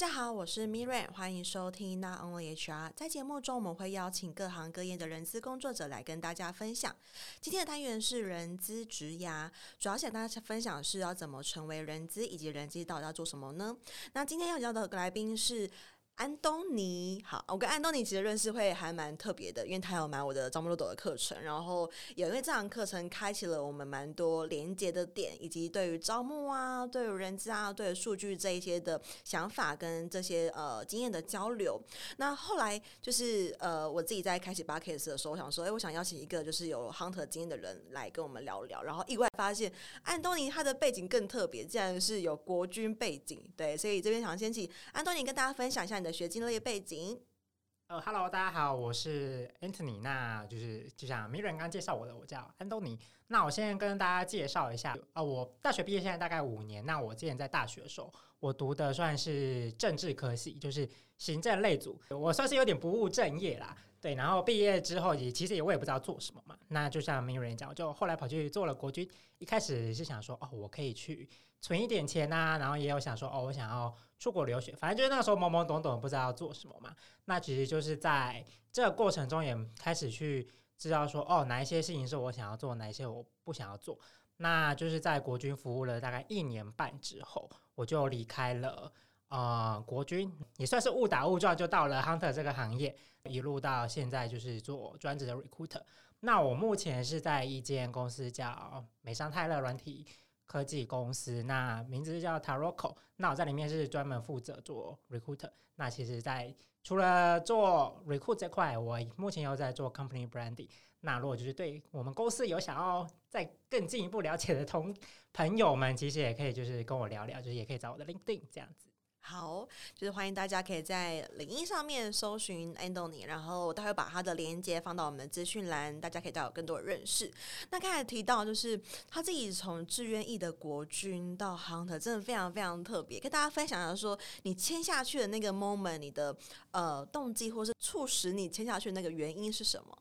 大家好，我是 Miriam，欢迎收听 Not Only HR。在节目中，我们会邀请各行各业的人资工作者来跟大家分享。今天的单元是人资职涯，主要想跟大家分享的是要怎么成为人资，以及人资到底要做什么呢？那今天要邀的来宾是。安东尼，好，我跟安东尼其实认识会还蛮特别的，因为他有买我的招募漏斗的课程，然后也因为这堂课程开启了我们蛮多连接的点，以及对于招募啊、对于人资啊、对于数据这一些的想法跟这些呃经验的交流。那后来就是呃我自己在开启 Podcast 的时候，我想说，哎，我想邀请一个就是有 Hunter 经验的人来跟我们聊聊，然后意外发现安东尼他的背景更特别，竟然是有国军背景，对，所以这边想先请安东尼跟大家分享一下你的。学经历背景，呃哈喽，大家好，我是 Anthony，那就是就像 Miriam 刚介绍我的，我叫安东尼。那我先跟大家介绍一下，呃，我大学毕业现在大概五年，那我之前在大学的时候，我读的算是政治科系，就是行政类组，我算是有点不务正业啦。对，然后毕业之后也其实也我也不知道做什么嘛，那就像没有人讲，就后来跑去做了国军。一开始是想说，哦，我可以去存一点钱呐、啊，然后也有想说，哦，我想要出国留学，反正就是那个时候懵懵懂懂，不知道要做什么嘛。那其实就是在这个过程中也开始去知道说，哦，哪一些事情是我想要做，哪一些我不想要做。那就是在国军服务了大概一年半之后，我就离开了。啊、国军也算是误打误撞就到了 Hunter 这个行业，一路到现在就是做专职的 recruiter。那我目前是在一间公司叫美商泰勒软体科技公司，那名字叫 Taroko。那我在里面是专门负责做 recruiter。那其实，在除了做 recruit 这块，我目前又在做 company branding。那如果就是对我们公司有想要再更进一步了解的同朋友们，其实也可以就是跟我聊聊，就是也可以找我的 LinkedIn 这样子。好，就是欢迎大家可以在领英上面搜寻安东尼，然后我待会把他的链接放到我们的资讯栏，大家可以再有更多的认识。那刚才提到，就是他自己从志愿役的国军到 Hunter，真的非常非常特别，跟大家分享一下说，你签下去的那个 moment，你的呃动机或是促使你签下去那个原因是什么？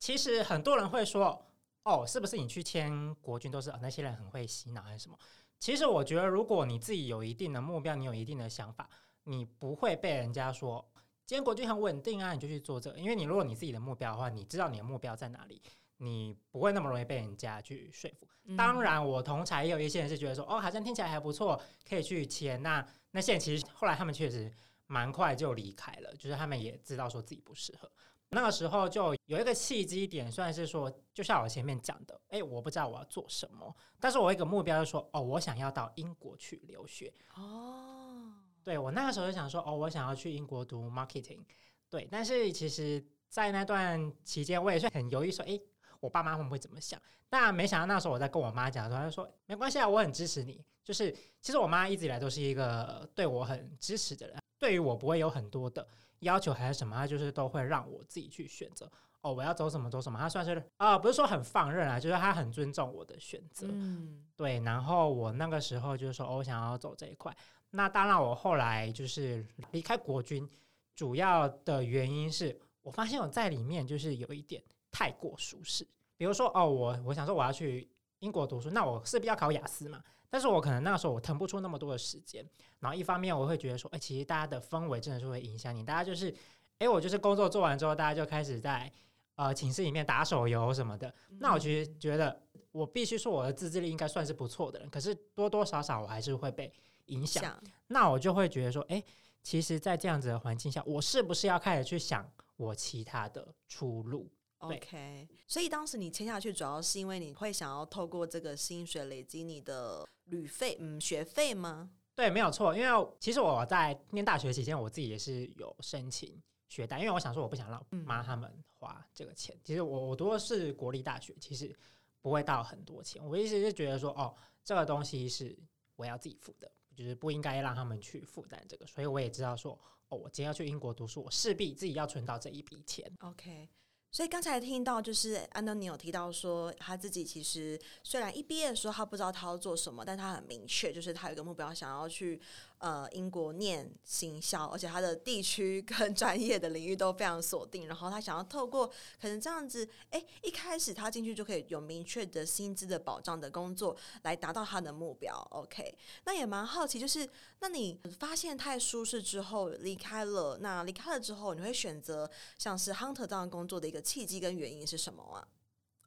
其实很多人会说，哦，是不是你去签国军都是、哦、那些人很会洗脑还是什么？其实我觉得，如果你自己有一定的目标，你有一定的想法，你不会被人家说今天国军很稳定啊，你就去做这个。因为你如果你自己的目标的话，你知道你的目标在哪里，你不会那么容易被人家去说服。嗯、当然，我同才也有一些人是觉得说，哦，好像听起来还不错，可以去签。那那现在其实后来他们确实蛮快就离开了，就是他们也知道说自己不适合。那个时候就有一个契机点，算是说，就像我前面讲的，哎，我不知道我要做什么，但是我一个目标就是说，哦，我想要到英国去留学。哦，对，我那个时候就想说，哦，我想要去英国读 marketing。对，但是其实，在那段期间，我也是很犹豫，说，哎，我爸妈会不会怎么想？但没想到那时候我在跟我妈讲的时候，她就说，没关系啊，我很支持你。就是其实我妈一直以来都是一个对我很支持的人。对于我不会有很多的要求还是什么，他就是都会让我自己去选择。哦，我要走什么走什么，他算是啊、呃，不是说很放任啊，就是他很尊重我的选择。嗯，对。然后我那个时候就是说，哦，我想要走这一块。那当然，我后来就是离开国军，主要的原因是我发现我在里面就是有一点太过舒适。比如说，哦，我我想说我要去。英国读书，那我势必要考雅思嘛。但是我可能那时候我腾不出那么多的时间。然后一方面我会觉得说，哎、欸，其实大家的氛围真的是会影响你。大家就是，哎、欸，我就是工作做完之后，大家就开始在呃寝室里面打手游什么的。嗯、那我其实觉得，我必须说我的自制力应该算是不错的人。可是多多少少我还是会被影响。那我就会觉得说，哎、欸，其实，在这样子的环境下，我是不是要开始去想我其他的出路？OK，所以当时你签下去，主要是因为你会想要透过这个薪水累积你的旅费，嗯，学费吗？对，没有错。因为其实我在念大学期间，我自己也是有申请学贷，因为我想说我不想让妈他们花这个钱。嗯、其实我我读的是国立大学，其实不会到很多钱。我意思是觉得说，哦，这个东西是我要自己付的，就是不应该让他们去负担这个。所以我也知道说，哦，我今天要去英国读书，我势必自己要存到这一笔钱。OK。所以刚才听到就是安东尼有提到说，他自己其实虽然一毕业的时候他不知道他要做什么，但他很明确，就是他有一个目标，想要去呃英国念行销，而且他的地区跟 专业的领域都非常锁定。然后他想要透过可能这样子，哎，一开始他进去就可以有明确的薪资的保障的工作，来达到他的目标。OK，那也蛮好奇，就是那你发现太舒适之后离开了，那离开了之后，你会选择像是 Hunter 这样工作的一个。契机跟原因是什么啊？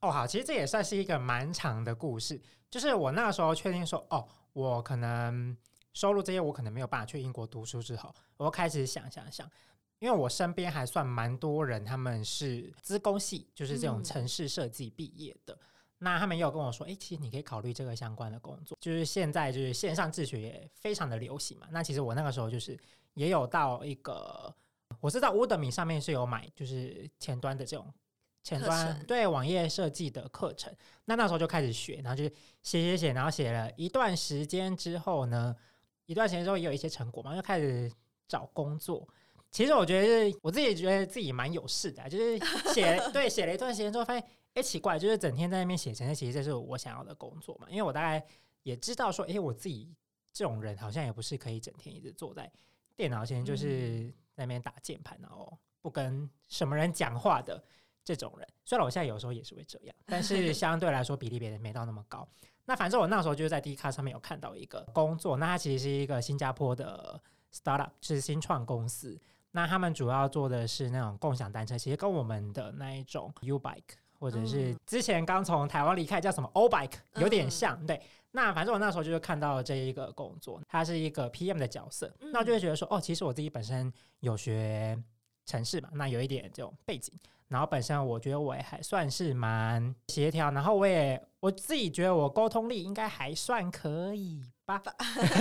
哦，好，其实这也算是一个蛮长的故事。就是我那时候确定说，哦，我可能收入这些，我可能没有办法去英国读书之后，我开始想想想，因为我身边还算蛮多人，他们是资工系，就是这种城市设计毕业的。嗯、那他们也有跟我说，哎，其实你可以考虑这个相关的工作。就是现在就是线上自学也非常的流行嘛。那其实我那个时候就是也有到一个。我知道 Udemy 上面是有买，就是前端的这种前端对网页设计的课程。那那时候就开始学，然后就写写写，然后写了一段时间之后呢，一段时间之后也有一些成果嘛，就开始找工作。其实我觉得我自己觉得自己蛮有事的，就是写 对写了一段时间之后，发现哎奇怪，就是整天在那边写程式，其实这是我想要的工作嘛。因为我大概也知道说，哎，我自己这种人好像也不是可以整天一直坐在电脑前，就是。那边打键盘，然后不跟什么人讲话的这种人，虽然我现在有时候也是会这样，但是相对来说比例别人没到那么高。那反正我那时候就是在 Dcard 上面有看到一个工作，那它其实是一个新加坡的 startup，是新创公司。那他们主要做的是那种共享单车，其实跟我们的那一种 U Bike 或者是之前刚从台湾离开叫什么 O Bike 有点像，对。那反正我那时候就是看到了这一个工作，它是一个 PM 的角色，那我就会觉得说，哦，其实我自己本身有学城市嘛，那有一点这种背景，然后本身我觉得我也还算是蛮协调，然后我也我自己觉得我沟通力应该还算可以吧，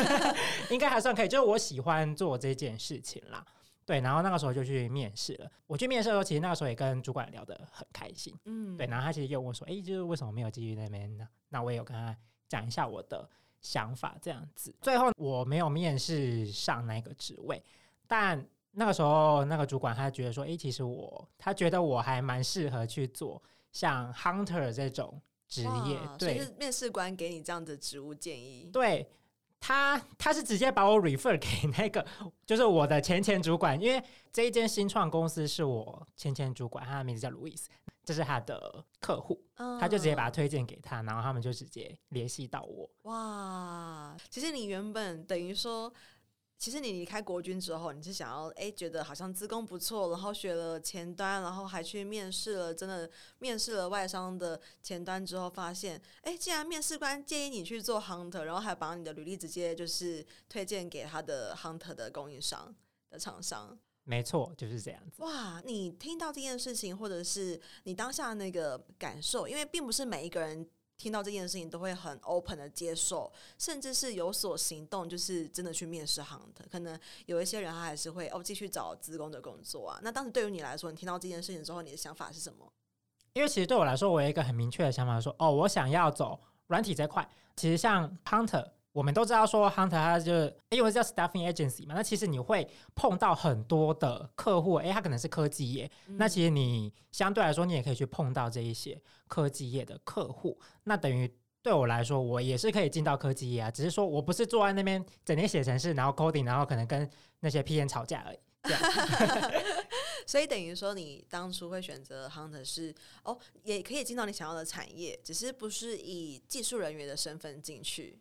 应该还算可以，就是我喜欢做这件事情啦，对，然后那个时候就去面试了。我去面试的时候，其实那个时候也跟主管聊得很开心，嗯，对，然后他其实又问我说，哎，就是为什么没有继续那边呢？那我也有跟他。讲一下我的想法，这样子。最后我没有面试上那个职位，但那个时候那个主管他觉得说，诶、欸，其实我他觉得我还蛮适合去做像 hunter 这种职业。对，是面试官给你这样的职务建议。对他，他是直接把我 refer 给那个，就是我的前前主管，因为这一间新创公司是我前前主管，他的名字叫 Louis。这是他的客户，他就直接把他推荐给他，然后他们就直接联系到我。哇，其实你原本等于说，其实你离开国军之后，你是想要哎，觉得好像资工不错，然后学了前端，然后还去面试了，真的面试了外商的前端之后，发现哎，既然面试官建议你去做 hunter，然后还把你的履历直接就是推荐给他的 hunter 的供应商的厂商。没错，就是这样子。哇，你听到这件事情，或者是你当下那个感受，因为并不是每一个人听到这件事情都会很 open 的接受，甚至是有所行动，就是真的去面试 Hunter。可能有一些人他还是会哦继续找资工的工作啊。那当时对于你来说，你听到这件事情之后，你的想法是什么？因为其实对我来说，我有一个很明确的想法，说哦，我想要走软体这块。其实像 Hunter。我们都知道说，Hunter 他就是因为叫 staffing agency 嘛，那其实你会碰到很多的客户，诶，他可能是科技业，嗯、那其实你相对来说，你也可以去碰到这一些科技业的客户，那等于对我来说，我也是可以进到科技业啊，只是说我不是坐在那边整天写程式，然后 coding，然后可能跟那些 PM 吵架而已。这样 所以等于说，你当初会选择 Hunter 是哦，也可以进到你想要的产业，只是不是以技术人员的身份进去。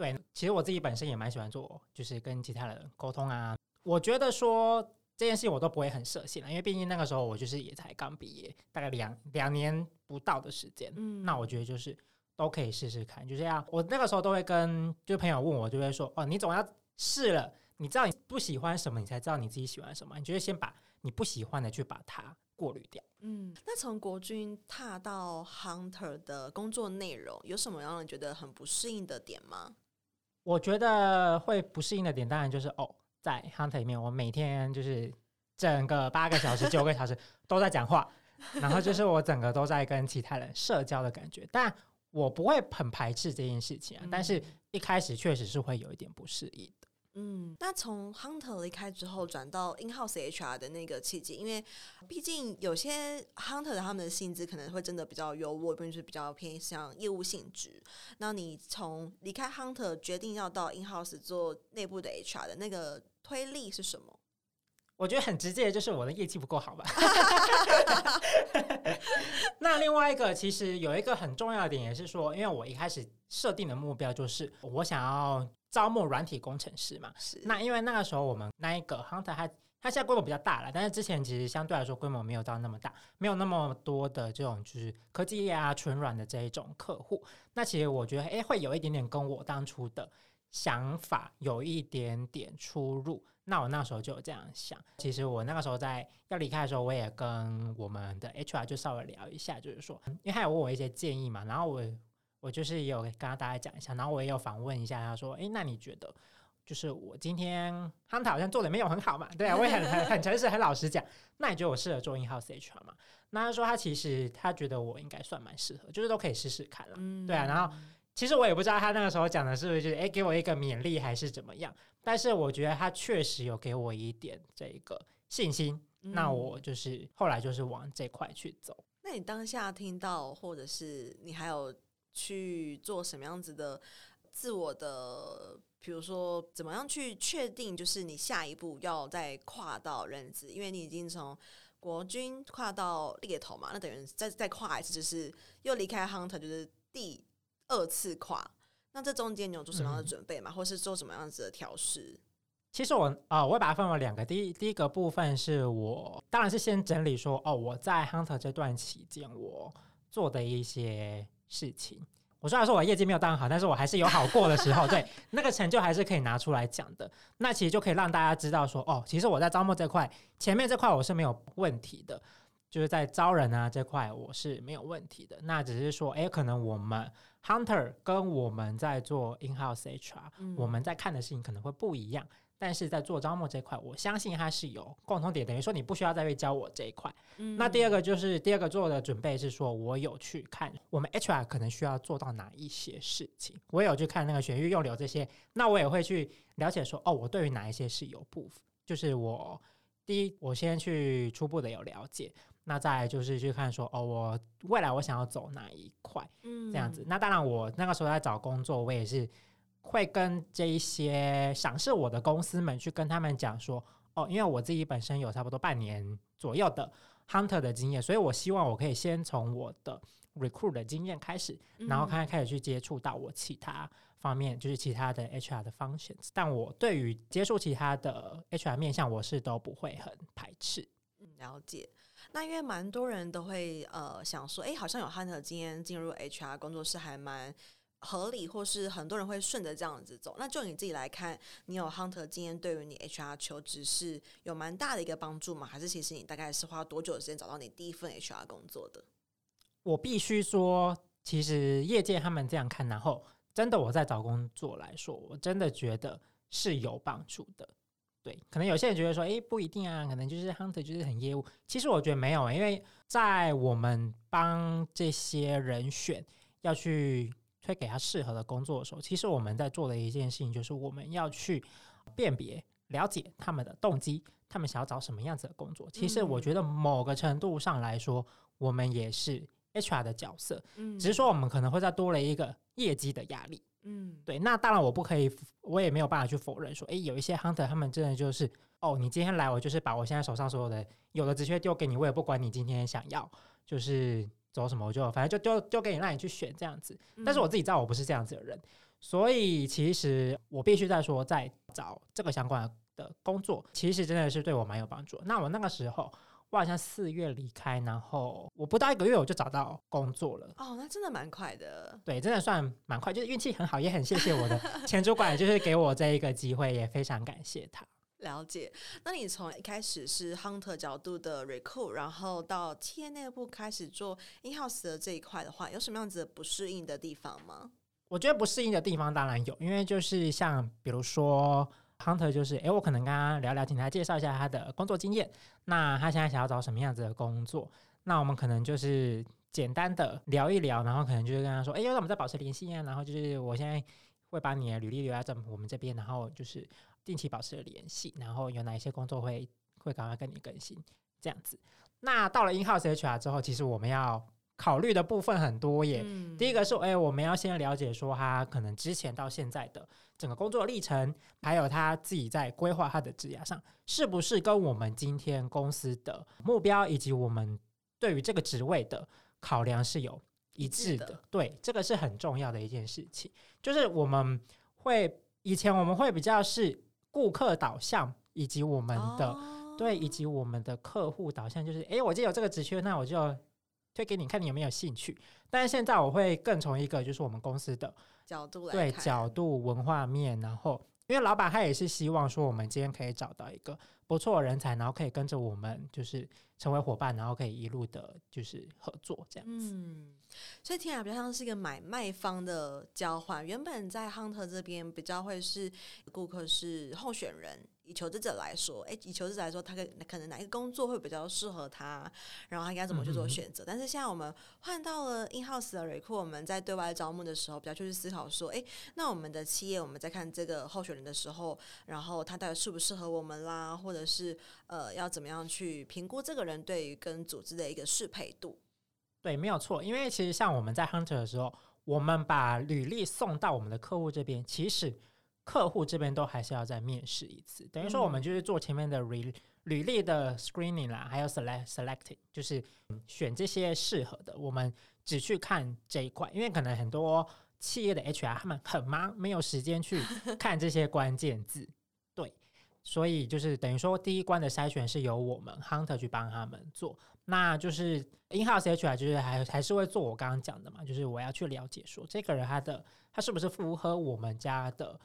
对，其实我自己本身也蛮喜欢做，就是跟其他人沟通啊。我觉得说这件事情我都不会很设限了，因为毕竟那个时候我就是也才刚毕业，大概两两年不到的时间。嗯，那我觉得就是都可以试试看，就这样。我那个时候都会跟就朋友问我，就会说哦，你总要试了，你知道你不喜欢什么，你才知道你自己喜欢什么。你就会先把你不喜欢的去把它过滤掉。嗯，那从国军踏到 Hunter 的工作内容，有什么让人觉得很不适应的点吗？我觉得会不适应的点，当然就是哦，在 Hunter 里面，我每天就是整个八个小时、九个小时都在讲话，然后就是我整个都在跟其他人社交的感觉。但我不会很排斥这件事情啊，但是一开始确实是会有一点不适应的。嗯，那从 Hunter 离开之后转到 In-house HR 的那个契机，因为毕竟有些 Hunter 他们的薪资可能会真的比较优渥，并且比较偏向业务性质。那你从离开 Hunter 决定要到 In-house 做内部的 HR 的那个推力是什么？我觉得很直接的就是我的业绩不够好吧。那另外一个其实有一个很重要的点，也是说，因为我一开始设定的目标就是我想要招募软体工程师嘛。是。那因为那个时候我们那一个 Hunter 它它现在规模比较大了，但是之前其实相对来说规模没有到那么大，没有那么多的这种就是科技业啊、纯软的这一种客户。那其实我觉得，哎，会有一点点跟我当初的想法有一点点出入。那我那时候就有这样想。其实我那个时候在要离开的时候，我也跟我们的 HR 就稍微聊一下，就是说，因为他有问我一些建议嘛，然后我我就是也有跟他大家讲一下，然后我也有访问一下，他说，诶，那你觉得，就是我今天 Hunter 好像做的没有很好嘛？对啊，我也很很很诚实、很老实讲。那你觉得我适合做 In-house HR 吗？那他说他其实他觉得我应该算蛮适合，就是都可以试试看了。嗯，对啊，然后。其实我也不知道他那个时候讲的是不是就是诶给我一个勉励还是怎么样，但是我觉得他确实有给我一点这个信心，嗯、那我就是后来就是往这块去走。那你当下听到，或者是你还有去做什么样子的自我的，比如说怎么样去确定，就是你下一步要再跨到人资，因为你已经从国军跨到猎头嘛，那等于再再跨一次，就是又离开 Hunter，就是第。二次跨，那这中间你有做什么样的准备嘛？嗯、或是做什么样子的调试？其实我啊、呃，我会把它分为两个。第一，第一个部分是我当然是先整理说，哦，我在 Hunter 这段期间我做的一些事情。我虽然说我业绩没有当好，但是我还是有好过的时候，对 那个成就还是可以拿出来讲的。那其实就可以让大家知道说，哦，其实我在招募这块，前面这块我是没有问题的，就是在招人啊这块我是没有问题的。那只是说，哎，可能我们。Hunter 跟我们在做 in-house HR，嗯，我们在看的事情可能会不一样，但是在做招募这块，我相信它是有共同点，等于说你不需要再去教我这一块。嗯，那第二个就是第二个做的准备是说，我有去看我们 HR 可能需要做到哪一些事情，我有去看那个选育用留这些，那我也会去了解说，哦，我对于哪一些是有部分，就是我第一，我先去初步的有了解。那再来就是去看说哦，我未来我想要走哪一块，嗯，这样子。那当然，我那个时候在找工作，我也是会跟这一些赏识我的公司们去跟他们讲说，哦，因为我自己本身有差不多半年左右的 hunter 的经验，所以我希望我可以先从我的 recruit 的经验开始，然后开始开始去接触到我其他方面，就是其他的 HR 的 functions。但我对于接触其他的 HR 面向，我是都不会很排斥。嗯，了解。那因为蛮多人都会呃想说，哎，好像有 Hunter 经验进入 HR 工作室还蛮合理，或是很多人会顺着这样子走。那就你自己来看，你有 Hunter 经验，对于你 HR 求职是有蛮大的一个帮助吗？还是其实你大概是花多久的时间找到你第一份 HR 工作的？我必须说，其实业界他们这样看，然后真的我在找工作来说，我真的觉得是有帮助的。对，可能有些人觉得说，诶，不一定啊，可能就是 hunter 就是很业务。其实我觉得没有，因为在我们帮这些人选要去推给他适合的工作的时候，其实我们在做的一件事情就是我们要去辨别、了解他们的动机，他们想要找什么样子的工作。其实我觉得某个程度上来说，我们也是 HR 的角色，只是说我们可能会再多了一个业绩的压力。嗯，对，那当然我不可以，我也没有办法去否认说，诶，有一些 hunter 他们真的就是，哦，你今天来，我就是把我现在手上所有的有的直接丢给你，我也不管你今天想要就是走什么，我就反正就丢丢给你，让你去选这样子。但是我自己知道我不是这样子的人，所以其实我必须在说，在找这个相关的工作，其实真的是对我蛮有帮助。那我那个时候。我好像四月离开，然后我不到一个月我就找到工作了。哦，那真的蛮快的。对，真的算蛮快，就是运气很好，也很谢谢我的 前主管，就是给我这一个机会，也非常感谢他。了解。那你从一开始是 hunter 角度的 recruit，然后到企业内部开始做 in-house 的这一块的话，有什么样子的不适应的地方吗？我觉得不适应的地方当然有，因为就是像比如说。Hunter 就是，诶，我可能跟他聊聊，请他介绍一下他的工作经验。那他现在想要找什么样子的工作？那我们可能就是简单的聊一聊，然后可能就是跟他说，诶，那我们再保持联系啊。然后就是我现在会把你的履历留在我们这边，然后就是定期保持联系，然后有哪一些工作会会赶快跟你更新这样子。那到了 in-house HR 之后，其实我们要考虑的部分很多耶。嗯、第一个是，哎，我们要先了解说他可能之前到现在的整个工作历程，还有他自己在规划他的职涯上，是不是跟我们今天公司的目标以及我们对于这个职位的考量是有一致的？的对，这个是很重要的一件事情。就是我们会以前我们会比较是顾客导向，以及我们的。哦对，以及我们的客户导向就是，哎，我今天有这个职缺，那我就推给你，看你有没有兴趣。但是现在我会更从一个就是我们公司的角度来对角度文化面，然后因为老板他也是希望说我们今天可以找到一个不错的人才，然后可以跟着我们就是成为伙伴，然后可以一路的就是合作这样子。嗯，所以听起来比较像是一个买卖方的交换。原本在 Hunter 这边比较会是顾客是候选人。以求职者来说，诶，以求职者来说，他可可能哪一个工作会比较适合他，然后他应该怎么去做选择？嗯、但是现在我们换到了 in house 的 recruit，我们在对外招募的时候，比较去思考说，诶，那我们的企业我们在看这个候选人的时候，然后他到底适不适合我们啦，或者是呃，要怎么样去评估这个人对于跟组织的一个适配度？对，没有错，因为其实像我们在 hunter 的时候，我们把履历送到我们的客户这边，其实。客户这边都还是要再面试一次，等于说我们就是做前面的履履历的 screening 啦，还有 select selecting，就是选这些适合的。我们只去看这一块，因为可能很多企业的 HR 他们很忙，没有时间去 看这些关键字。对，所以就是等于说第一关的筛选是由我们 hunter 去帮他们做，那就是 in-house HR 就是还还是会做我刚刚讲的嘛，就是我要去了解说这个人他的他是不是符合我们家的。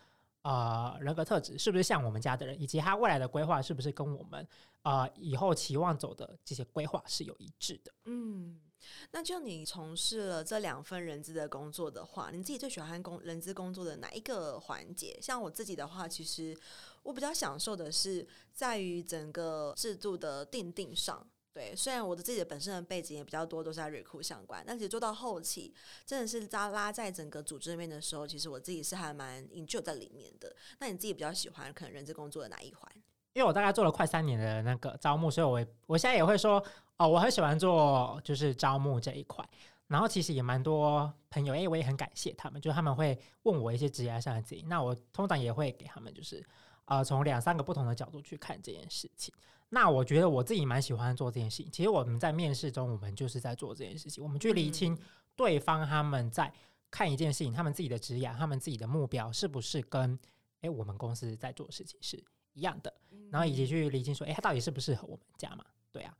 呃，人格特质是不是像我们家的人，以及他未来的规划是不是跟我们呃以后期望走的这些规划是有一致的？嗯，那就你从事了这两份人资的工作的话，你自己最喜欢工人资工作的哪一个环节？像我自己的话，其实我比较享受的是在于整个制度的定定上。对，虽然我的自己的本身的背景也比较多，都是在 recruit 相关，但其实做到后期，真的是扎拉在整个组织里面的时候，其实我自己是还蛮 enjoy 在里面的。那你自己比较喜欢可能人资工作的哪一环？因为我大概做了快三年的那个招募，所以我我现在也会说，哦，我很喜欢做就是招募这一块。然后其实也蛮多朋友，因为我也很感谢他们，就是他们会问我一些职业上的建议，那我通常也会给他们就是。呃，从两三个不同的角度去看这件事情，那我觉得我自己蛮喜欢做这件事情。其实我们在面试中，我们就是在做这件事情，我们去厘清对方他们在看一件事情，他们自己的职业，他们自己的目标是不是跟诶我们公司在做事情是一样的，然后以及去厘清说，诶他到底适不适合我们家嘛？对啊。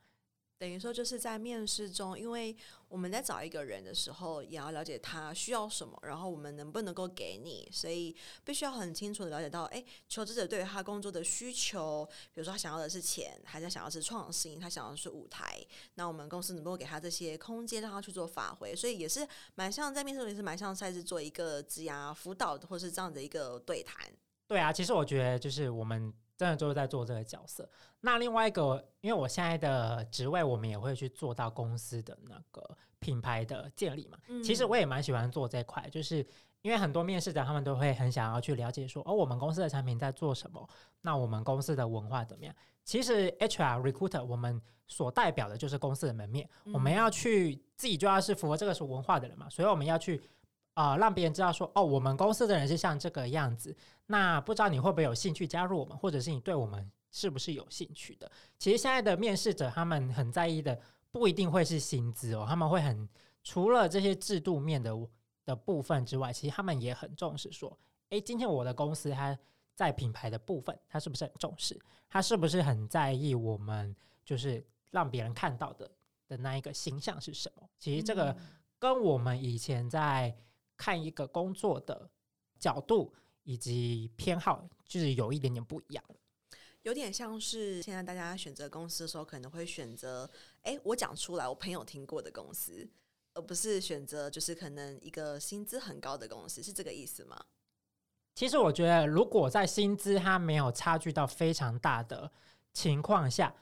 等于说，就是在面试中，因为我们在找一个人的时候，也要了解他需要什么，然后我们能不能够给你，所以必须要很清楚的了解到，哎，求职者对于他工作的需求，比如说他想要的是钱，还是想要是创新，他想要的是舞台，那我们公司能不能给他这些空间，让他去做发挥？所以也是蛮像在面试中，也是蛮像赛事做一个职涯辅导，或是这样的一个对谈。对啊，其实我觉得就是我们。真的就是在做这个角色。那另外一个，因为我现在的职位，我们也会去做到公司的那个品牌的建立嘛。嗯、其实我也蛮喜欢做这块，就是因为很多面试者他们都会很想要去了解说，哦，我们公司的产品在做什么？那我们公司的文化怎么样？其实 HR recruiter 我们所代表的就是公司的门面，嗯、我们要去自己就要是符合这个是文化的人嘛，所以我们要去。啊、呃，让别人知道说，哦，我们公司的人是像这个样子。那不知道你会不会有兴趣加入我们，或者是你对我们是不是有兴趣的？其实现在的面试者他们很在意的，不一定会是薪资哦，他们会很除了这些制度面的的部分之外，其实他们也很重视说，诶，今天我的公司它在品牌的部分，它是不是很重视？它是不是很在意我们就是让别人看到的的那一个形象是什么？其实这个跟我们以前在看一个工作的角度以及偏好，就是有一点点不一样，有点像是现在大家选择公司的时候，可能会选择，哎，我讲出来，我朋友听过的公司，而不是选择就是可能一个薪资很高的公司，是这个意思吗？其实我觉得，如果在薪资它没有差距到非常大的情况下。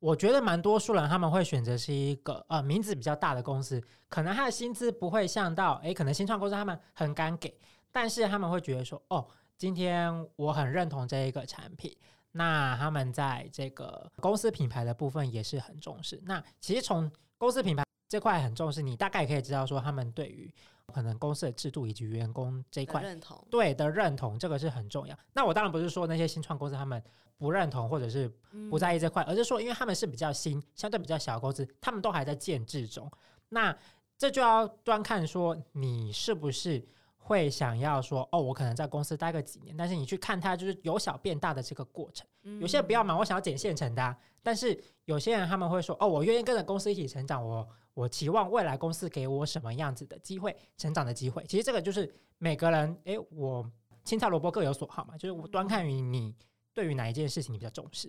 我觉得蛮多数人他们会选择是一个呃名字比较大的公司，可能他的薪资不会像到诶，可能新创公司他们很敢给，但是他们会觉得说，哦，今天我很认同这一个产品，那他们在这个公司品牌的部分也是很重视。那其实从公司品牌这块很重视，你大概可以知道说，他们对于可能公司的制度以及员工这一块认同，对的认同，这个是很重要。那我当然不是说那些新创公司他们不认同或者是不在意这块，而是说因为他们是比较新，相对比较小的公司，他们都还在建制中。那这就要端看说你是不是会想要说哦，我可能在公司待个几年，但是你去看它就是由小变大的这个过程。有些人不要嘛，我想要捡现成的啊。但是有些人他们会说哦，我愿意跟着公司一起成长，我我期望未来公司给我什么样子的机会，成长的机会。其实这个就是每个人，诶，我青菜萝卜各有所好嘛，就是我端看于你对于哪一件事情你比较重视。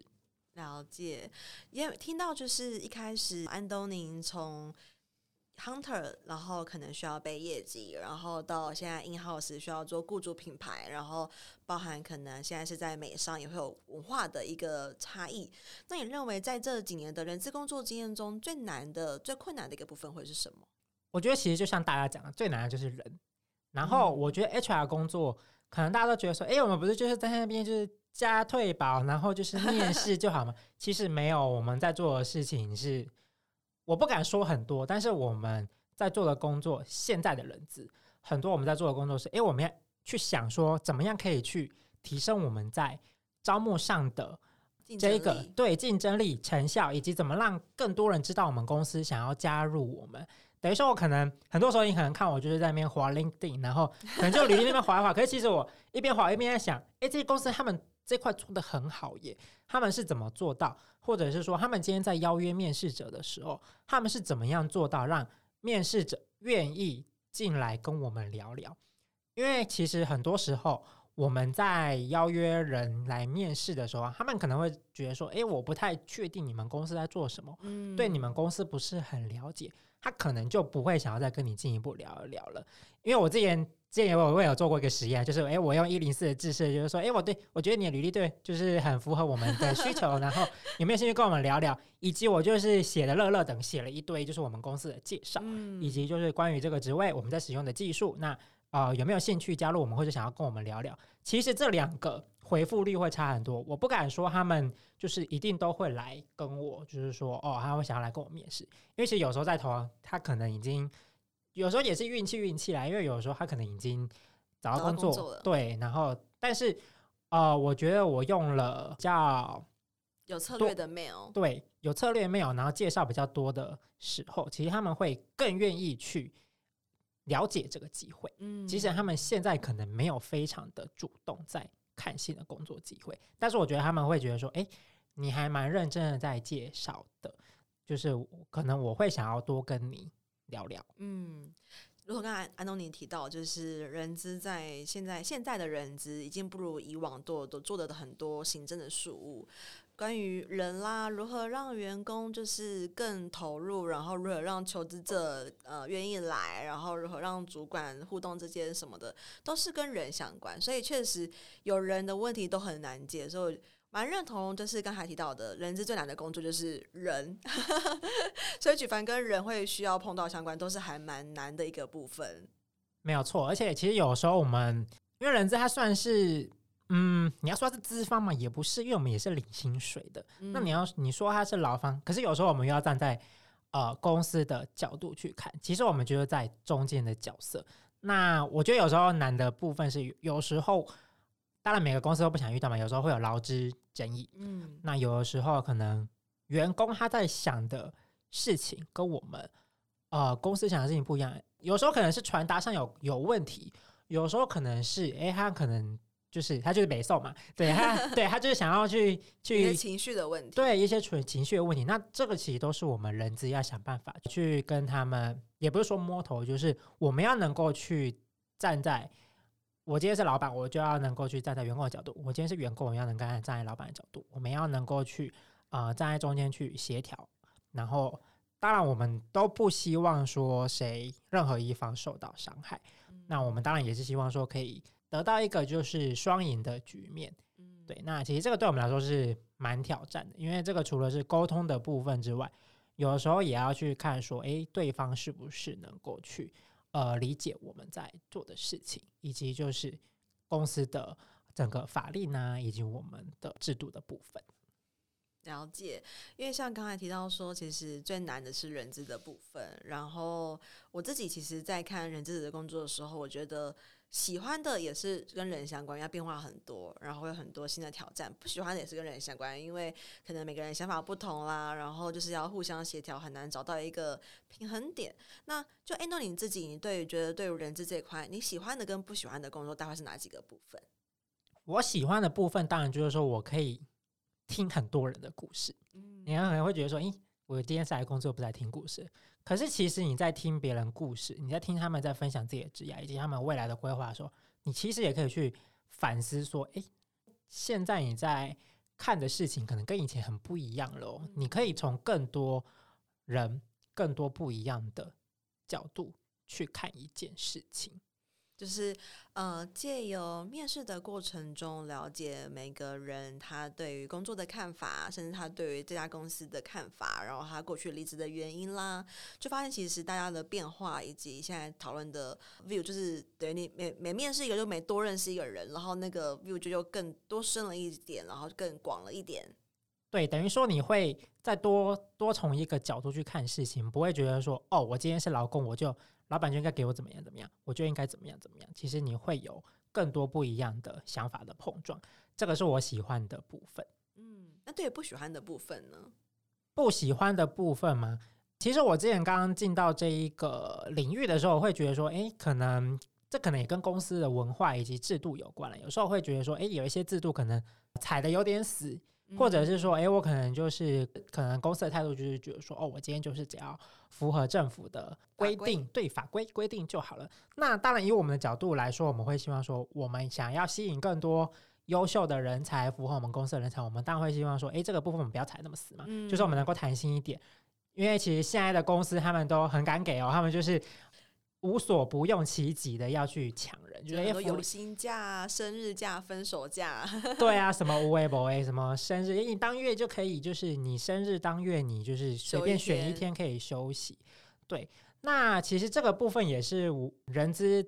了解，也听到就是一开始安东尼从。Hunter，然后可能需要背业绩，然后到现在 in house 需要做雇主品牌，然后包含可能现在是在美商也会有文化的一个差异。那你认为在这几年的人资工作经验中，最难的、最困难的一个部分会是什么？我觉得其实就像大家讲的，最难的就是人。然后我觉得 HR 工作，可能大家都觉得说，哎，我们不是就是在那边就是加退保，然后就是面试 就好嘛？其实没有，我们在做的事情是。我不敢说很多，但是我们在做的工作，现在的人资很多，我们在做的工作是，诶，我们要去想说，怎么样可以去提升我们在招募上的这个对竞争力、成效，以及怎么让更多人知道我们公司想要加入我们。等于说，我可能很多时候你可能看我就是在那边滑 LinkedIn，然后可能就履历那边滑一滑，可是其实我一边滑一边在想，诶，这些公司他们。这块做得很好耶，他们是怎么做到？或者是说，他们今天在邀约面试者的时候，他们是怎么样做到让面试者愿意进来跟我们聊聊？因为其实很多时候我们在邀约人来面试的时候，他们可能会觉得说：“诶，我不太确定你们公司在做什么，嗯，对你们公司不是很了解。”他可能就不会想要再跟你进一步聊一聊了。因为我之前。之前我我有做过一个实验，就是诶，我用一零四的制式，就是说，诶，我对我觉得你的履历对，就是很符合我们的需求，然后有没有兴趣跟我们聊聊？以及我就是写的乐乐等写了一堆，就是我们公司的介绍，嗯、以及就是关于这个职位我们在使用的技术，那呃有没有兴趣加入我们，或者想要跟我们聊聊？其实这两个回复率会差很多，我不敢说他们就是一定都会来跟我，就是说哦，他会想要来跟我面试，因为其实有时候在投，他可能已经。有时候也是运气运气啦，因为有时候他可能已经找到工作，工作了，对，然后但是呃，我觉得我用了比较有策略的 mail，对，有策略 mail，然后介绍比较多的时候，其实他们会更愿意去了解这个机会。嗯，其实他们现在可能没有非常的主动在看新的工作机会，但是我觉得他们会觉得说，哎，你还蛮认真的在介绍的，就是可能我会想要多跟你。聊聊，嗯，如果刚才安东尼提到，就是人资在现在现在的人资已经不如以往多，都做的很多行政的事务，关于人啦，如何让员工就是更投入，然后如何让求职者呃愿意来，然后如何让主管互动这些什么的，都是跟人相关，所以确实有人的问题都很难解，所以。蛮认同，就是刚才提到的，人资最难的工作就是人，所以举凡跟人会需要碰到相关，都是还蛮难的一个部分。没有错，而且其实有时候我们因为人资它算是，嗯，你要说它是资方嘛，也不是，因为我们也是领薪水的。嗯、那你要你说它是劳方，可是有时候我们又要站在呃公司的角度去看，其实我们就是在中间的角色。那我觉得有时候难的部分是有时候。当然，每个公司都不想遇到嘛。有时候会有劳资争议，嗯，那有的时候可能员工他在想的事情跟我们呃公司想的事情不一样。有时候可能是传达上有有问题，有时候可能是诶、欸，他可能就是他就是北宋嘛，对他对 他就是想要去去情绪的问题，对一些纯情绪的问题。那这个其实都是我们人资要想办法去跟他们，也不是说摸头，就是我们要能够去站在。我今天是老板，我就要能够去站在员工的角度；我今天是员工，我要能够站在老板的角度。我们要能够去呃站在中间去协调。然后，当然我们都不希望说谁任何一方受到伤害。嗯、那我们当然也是希望说可以得到一个就是双赢的局面。嗯，对。那其实这个对我们来说是蛮挑战的，因为这个除了是沟通的部分之外，有的时候也要去看说，诶，对方是不是能够去呃理解我们在做的事情，以及就是公司的整个法令呢，以及我们的制度的部分。了解，因为像刚才提到说，其实最难的是人资的部分。然后我自己其实，在看人资的工作的时候，我觉得喜欢的也是跟人相关，要变化很多，然后会有很多新的挑战。不喜欢的也是跟人相关，因为可能每个人想法不同啦，然后就是要互相协调，很难找到一个平衡点。那就诶，那你自己，你对于觉得对于人资这一块，你喜欢的跟不喜欢的工作，大概是哪几个部分？我喜欢的部分，当然就是说我可以。听很多人的故事，你可能会觉得说：“咦，我今天是来工作，不是来听故事。”可是其实你在听别人故事，你在听他们在分享自己的职业以及他们未来的规划的时候，你其实也可以去反思说：“诶，现在你在看的事情可能跟以前很不一样了。”你可以从更多人、更多不一样的角度去看一件事情。就是呃，借由面试的过程中了解每个人他对于工作的看法，甚至他对于这家公司的看法，然后他过去离职的原因啦，就发现其实大家的变化以及现在讨论的 view，就是等于你每每面试一个就每多认识一个人，然后那个 view 就又更多深了一点，然后更广了一点。对，等于说你会再多多从一个角度去看事情，不会觉得说哦，我今天是劳工，我就。老板就应该给我怎么样怎么样，我就应该怎么样怎么样。其实你会有更多不一样的想法的碰撞，这个是我喜欢的部分。嗯，那对于不喜欢的部分呢？不喜欢的部分吗？其实我之前刚刚进到这一个领域的时候，我会觉得说，诶，可能这可能也跟公司的文化以及制度有关了。有时候会觉得说，诶，有一些制度可能踩的有点死。或者是说，哎，我可能就是可能公司的态度就是觉得说，哦，我今天就是只要符合政府的规定，法。对，法规规定就好了。那当然，以我们的角度来说，我们会希望说，我们想要吸引更多优秀的人才，符合我们公司的人才，我们当然会希望说，哎，这个部分我们不要踩那么死嘛，嗯、就是我们能够弹性一点。因为其实现在的公司他们都很敢给哦，他们就是。无所不用其极的要去抢人，就是有薪假、生日假、分手假，对啊，什么无为不为，什么生日，你当月就可以，就是你生日当月，你就是随便选一天可以休息。对，那其实这个部分也是人资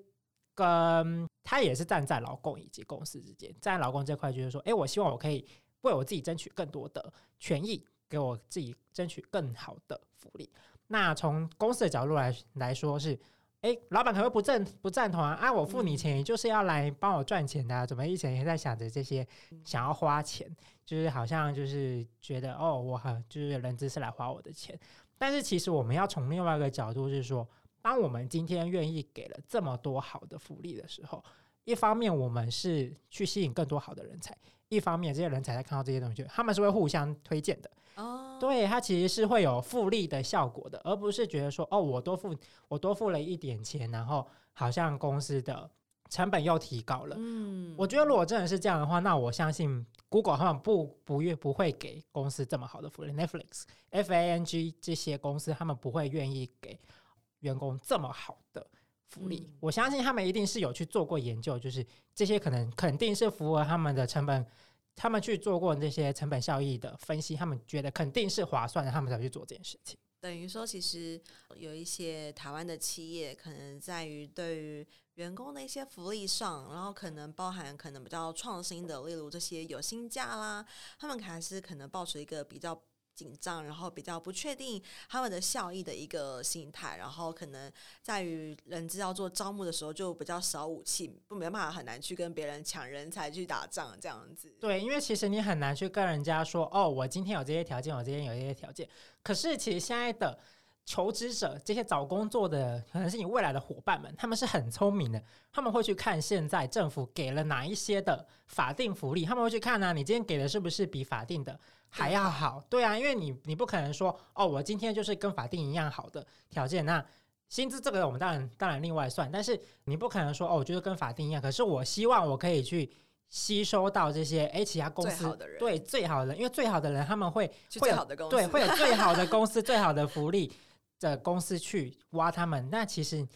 跟他也是站在劳工以及公司之间，站在劳工这块就是说，哎，我希望我可以为我自己争取更多的权益，给我自己争取更好的福利。那从公司的角度来来说是。哎，老板可能不赞不赞同啊？啊，我付你钱，就是要来帮我赚钱的啊，怎么一整天在想着这些，想要花钱，就是好像就是觉得哦，我很就是人资是来花我的钱。但是其实我们要从另外一个角度，是说，当我们今天愿意给了这么多好的福利的时候，一方面我们是去吸引更多好的人才，一方面这些人才在看到这些东西，他们是会互相推荐的。哦，对，它其实是会有复利的效果的，而不是觉得说哦，我多付我多付了一点钱，然后好像公司的成本又提高了。嗯，我觉得如果真的是这样的话，那我相信 Google 他们不不愿不会给公司这么好的福利，Netflix、FANG 这些公司他们不会愿意给员工这么好的福利。嗯，我相信他们一定是有去做过研究，就是这些可能肯定是符合他们的成本。他们去做过那些成本效益的分析，他们觉得肯定是划算的，他们才去做这件事情。等于说，其实有一些台湾的企业，可能在于对于员工的一些福利上，然后可能包含可能比较创新的，例如这些有薪假啦，他们还是可能抱持一个比较。紧张，然后比较不确定他们的效益的一个心态，然后可能在于人资要做招募的时候就比较少武器，不没办法很难去跟别人抢人才去打仗这样子。对，因为其实你很难去跟人家说，哦，我今天有这些条件，我今天有这些条件。可是其实现在的求职者，这些找工作的，可能是你未来的伙伴们，他们是很聪明的，他们会去看现在政府给了哪一些的法定福利，他们会去看呢、啊，你今天给的是不是比法定的。还要好，对啊，因为你你不可能说哦，我今天就是跟法定一样好的条件，那薪资这个我们当然当然另外算，但是你不可能说哦，我就是跟法定一样，可是我希望我可以去吸收到这些哎其他公司对最好的人，因为最好的人他们会最好的公司对会有最好的公司最好的福利的公司去挖他们，那其实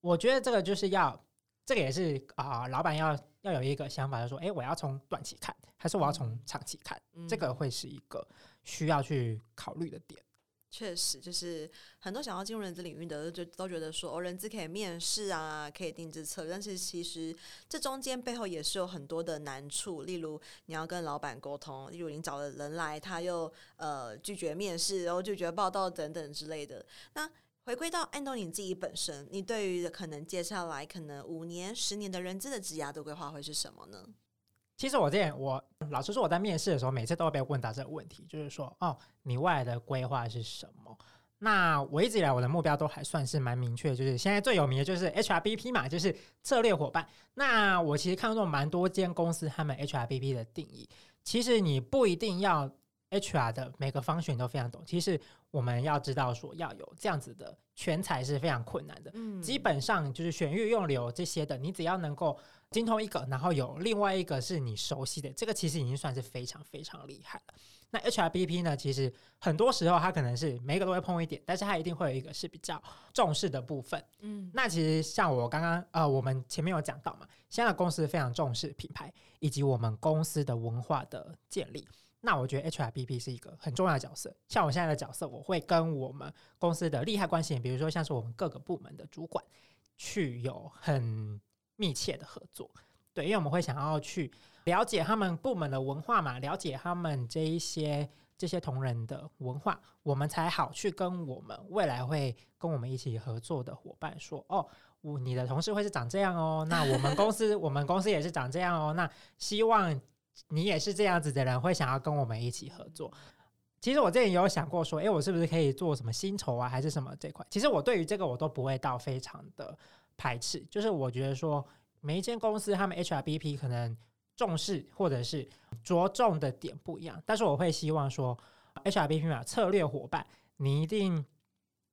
我觉得这个就是要这个也是啊、呃，老板要。要有一个想法，就是说，哎，我要从短期看，还是我要从长期看？嗯、这个会是一个需要去考虑的点。确实，就是很多想要进入人资领域的，就都觉得说，哦，人资可以面试啊，可以定制策略，但是其实这中间背后也是有很多的难处。例如，你要跟老板沟通，例如你找了人来，他又呃拒绝面试，然后拒绝报道等等之类的。那回归到安东尼自己本身，你对于可能接下来可能五年、十年的人资的职涯的规划会是什么呢？其实我这样，我老实说，我在面试的时候，每次都会被问到这个问题，就是说，哦，你未来的规划是什么？那我一直以来我的目标都还算是蛮明确，就是现在最有名的就是 HRBP 嘛，就是策略伙伴。那我其实看过蛮多间公司他们 HRBP 的定义，其实你不一定要 HR 的每个方选都非常懂，其实我们要知道说要有这样子的全才是非常困难的。嗯，基本上就是选育用流这些的，你只要能够。精通一个，然后有另外一个是你熟悉的，这个其实已经算是非常非常厉害了。那 HRBP 呢？其实很多时候它可能是每一个都会碰一点，但是它一定会有一个是比较重视的部分。嗯，那其实像我刚刚呃，我们前面有讲到嘛，现在的公司非常重视品牌以及我们公司的文化的建立。那我觉得 HRBP 是一个很重要的角色。像我现在的角色，我会跟我们公司的利害关系，比如说像是我们各个部门的主管，去有很密切的合作，对，因为我们会想要去了解他们部门的文化嘛，了解他们这一些这些同仁的文化，我们才好去跟我们未来会跟我们一起合作的伙伴说，哦，我你的同事会是长这样哦，那我们公司我们公司也是长这样哦，那希望你也是这样子的人，会想要跟我们一起合作。其实我之前也有想过说，诶，我是不是可以做什么薪酬啊，还是什么这块？其实我对于这个我都不会到非常的。排斥，就是我觉得说，每一间公司他们 HRBP 可能重视或者是着重的点不一样，但是我会希望说，HRBP 嘛，策略伙伴，你一定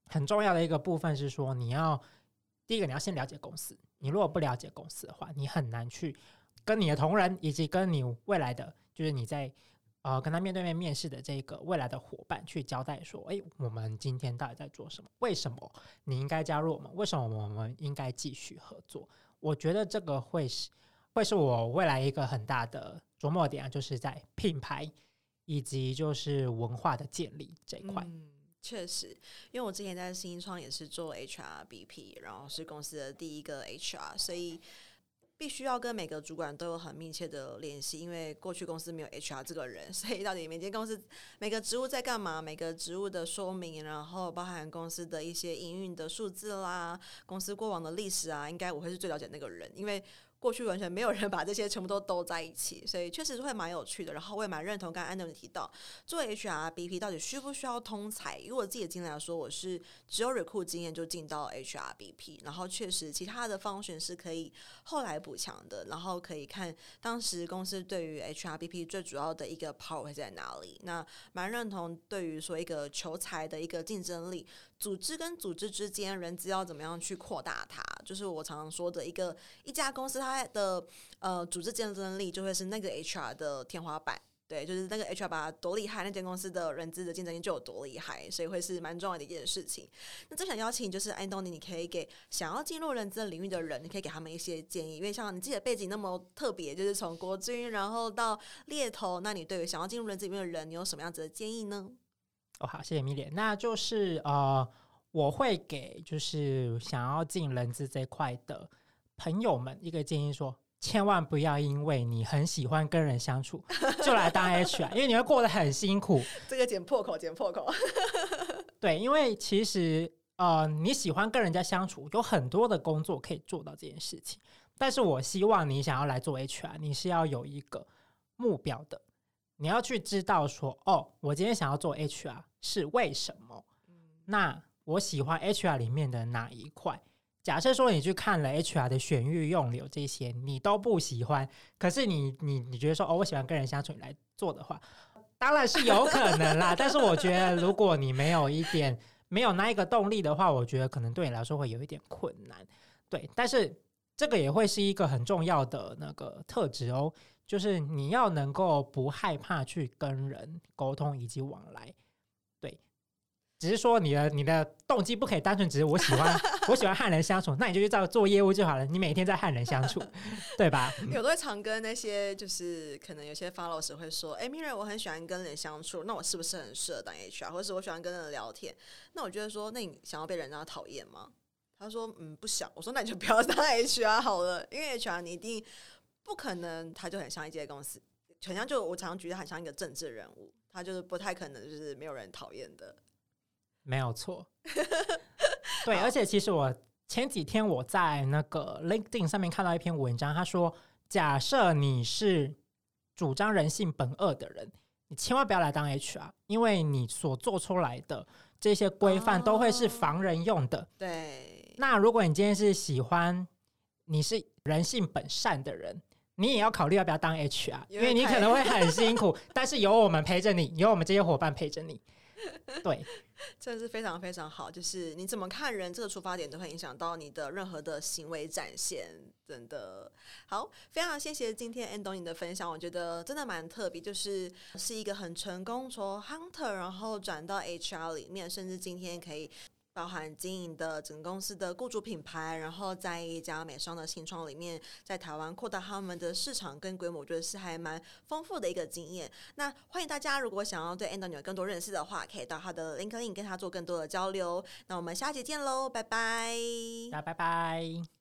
很重要的一个部分是说，你要第一个你要先了解公司，你如果不了解公司的话，你很难去跟你的同仁以及跟你未来的就是你在。呃，跟他面对面面试的这个未来的伙伴去交代说，诶，我们今天到底在做什么？为什么你应该加入我们？为什么我们应该继续合作？我觉得这个会是会是我未来一个很大的琢磨点啊，就是在品牌以及就是文化的建立这一块。嗯，确实，因为我之前在新创也是做 HRBP，然后是公司的第一个 HR，所以。必须要跟每个主管都有很密切的联系，因为过去公司没有 HR 这个人，所以到底每间公司每个职务在干嘛，每个职务的说明，然后包含公司的一些营运的数字啦，公司过往的历史啊，应该我会是最了解那个人，因为。过去完全没有人 把这些全部都兜在一起，所以确实是会蛮有趣的。然后我也蛮认同刚刚安东尼提到，做 HRBP 到底需不需要通才？以我自己的经验来说，我是只有 recruit 经验就进到 HRBP，然后确实其他的 function 是可以后来补强的。然后可以看当时公司对于 HRBP 最主要的一个 power 在哪里。那蛮认同对于说一个求才的一个竞争力。组织跟组织之间，人资要怎么样去扩大它？就是我常常说的一个一家公司，它的呃组织竞争力就会是那个 HR 的天花板。对，就是那个 HR 把它多厉害，那间公司的人资的竞争力就有多厉害，所以会是蛮重要的一件事情。那最想邀请就是安东尼，你可以给想要进入人资领域的人，你可以给他们一些建议。因为像你自己的背景那么特别，就是从国军然后到猎头，那你对于想要进入人资领域的人，你有什么样子的建议呢？哦，好，谢谢米莲。那就是呃，我会给就是想要进人资这块的朋友们一个建议说，说千万不要因为你很喜欢跟人相处，就来当 HR，因为你会过得很辛苦。这个剪破口，剪破口。对，因为其实呃，你喜欢跟人家相处，有很多的工作可以做到这件事情。但是我希望你想要来做 HR，你是要有一个目标的。你要去知道说，哦，我今天想要做 HR 是为什么？那我喜欢 HR 里面的哪一块？假设说你去看了 HR 的选育用留这些，你都不喜欢，可是你你你觉得说，哦，我喜欢跟人相处，你来做的话，当然是有可能啦。但是我觉得，如果你没有一点没有那一个动力的话，我觉得可能对你来说会有一点困难。对，但是这个也会是一个很重要的那个特质哦。就是你要能够不害怕去跟人沟通以及往来，对。只是说你的你的动机不可以单纯只是我喜欢 我喜欢和人相处，那你就去照做业务就好了。你每天在和人相处，对吧？有的会常跟那些就是可能有些 followers 会说，哎，Miriam，我很喜欢跟人相处，那我是不是很适合当 HR？或者是我喜欢跟人聊天？那我觉得说，那你想要被人家讨厌吗？他说，嗯，不想。我说，那你就不要当 HR 好了，因为 HR 你一定不可能，他就很像一间公司，很像就我常常觉得很像一个政治人物，他就是不太可能就是没有人讨厌的。没有错，对，而且其实我前几天我在那个 LinkedIn 上面看到一篇文章，他说，假设你是主张人性本恶的人，你千万不要来当 HR，因为你所做出来的这些规范都会是防人用的。对，那如果你今天是喜欢你是人性本善的人，你也要考虑要不要当 HR，因为你可能会很 辛苦，但是有我们陪着你，有我们这些伙伴陪着你。对，真的是非常非常好。就是你怎么看人，这个出发点都会影响到你的任何的行为展现。真的好，非常谢谢今天 Anthony 的分享，我觉得真的蛮特别。就是是一个很成功从 Hunter 然后转到 HR 里面，甚至今天可以。包含经营的整个公司的雇主品牌，然后在一家美商的新创里面，在台湾扩大他们的市场跟规模，我觉得是还蛮丰富的一个经验。那欢迎大家，如果想要对 Andon 有更多认识的话，可以到他的 LinkedIn 跟他做更多的交流。那我们下期见喽，拜拜，大家拜拜。